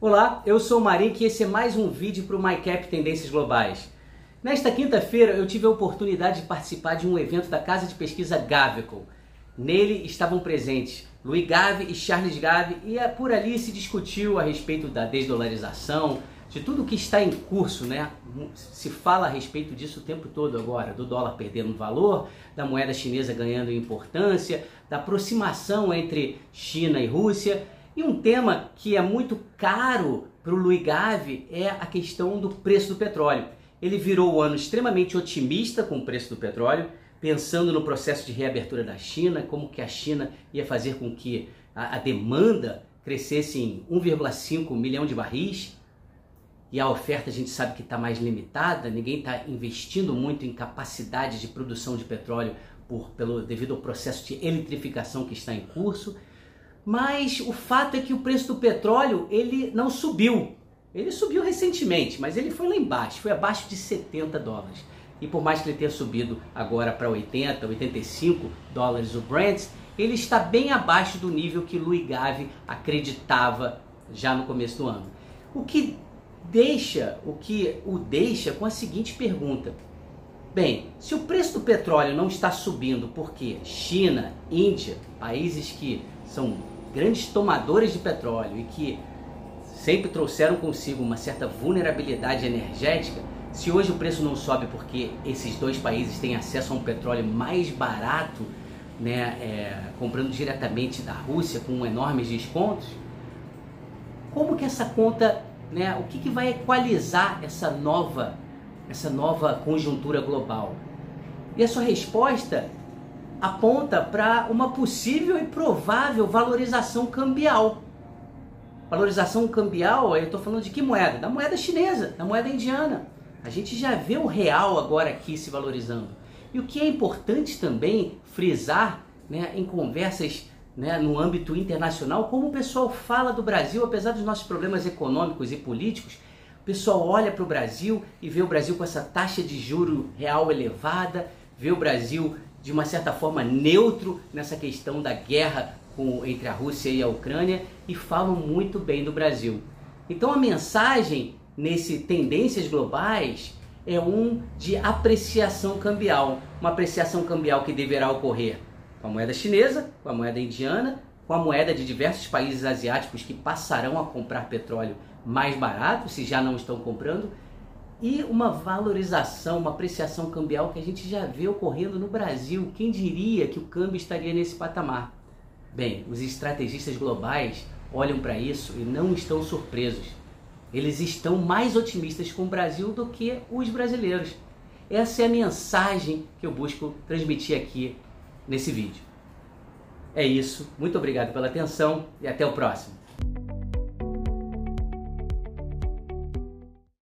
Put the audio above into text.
Olá, eu sou o Marink e esse é mais um vídeo para o MyCap Tendências Globais. Nesta quinta-feira eu tive a oportunidade de participar de um evento da casa de pesquisa Gavico. Nele estavam presentes Louis Gave e Charles Gave e é por ali se discutiu a respeito da desdolarização, de tudo que está em curso, né? Se fala a respeito disso o tempo todo agora, do dólar perdendo valor, da moeda chinesa ganhando importância, da aproximação entre China e Rússia. E um tema que é muito caro para o Louis Gave é a questão do preço do petróleo. Ele virou o ano extremamente otimista com o preço do petróleo, pensando no processo de reabertura da China, como que a China ia fazer com que a, a demanda crescesse em 1,5 milhão de barris e a oferta a gente sabe que está mais limitada, ninguém está investindo muito em capacidade de produção de petróleo por, pelo, devido ao processo de eletrificação que está em curso. Mas o fato é que o preço do petróleo ele não subiu. Ele subiu recentemente, mas ele foi lá embaixo, foi abaixo de 70 dólares. E por mais que ele tenha subido agora para 80, 85 dólares o Brent, ele está bem abaixo do nível que Louis Gave acreditava já no começo do ano. O que deixa, o que o deixa com a seguinte pergunta: Bem, se o preço do petróleo não está subindo porque China, Índia, países que são grandes tomadores de petróleo e que sempre trouxeram consigo uma certa vulnerabilidade energética, se hoje o preço não sobe porque esses dois países têm acesso a um petróleo mais barato, né, é, comprando diretamente da Rússia com enormes descontos, como que essa conta, né, o que, que vai equalizar essa nova, essa nova conjuntura global? E a sua resposta aponta para uma possível e provável valorização cambial. Valorização cambial, eu estou falando de que moeda? Da moeda chinesa, da moeda indiana. A gente já vê o real agora aqui se valorizando. E o que é importante também frisar né, em conversas né, no âmbito internacional, como o pessoal fala do Brasil, apesar dos nossos problemas econômicos e políticos, o pessoal olha para o Brasil e vê o Brasil com essa taxa de juro real elevada, vê o Brasil de uma certa forma neutro nessa questão da guerra com, entre a Rússia e a Ucrânia e falam muito bem do Brasil. Então a mensagem nesse tendências globais é um de apreciação cambial, uma apreciação cambial que deverá ocorrer com a moeda chinesa, com a moeda indiana, com a moeda de diversos países asiáticos que passarão a comprar petróleo mais barato, se já não estão comprando, e uma valorização, uma apreciação cambial que a gente já vê ocorrendo no Brasil. Quem diria que o câmbio estaria nesse patamar? Bem, os estrategistas globais olham para isso e não estão surpresos. Eles estão mais otimistas com o Brasil do que os brasileiros. Essa é a mensagem que eu busco transmitir aqui nesse vídeo. É isso, muito obrigado pela atenção e até o próximo.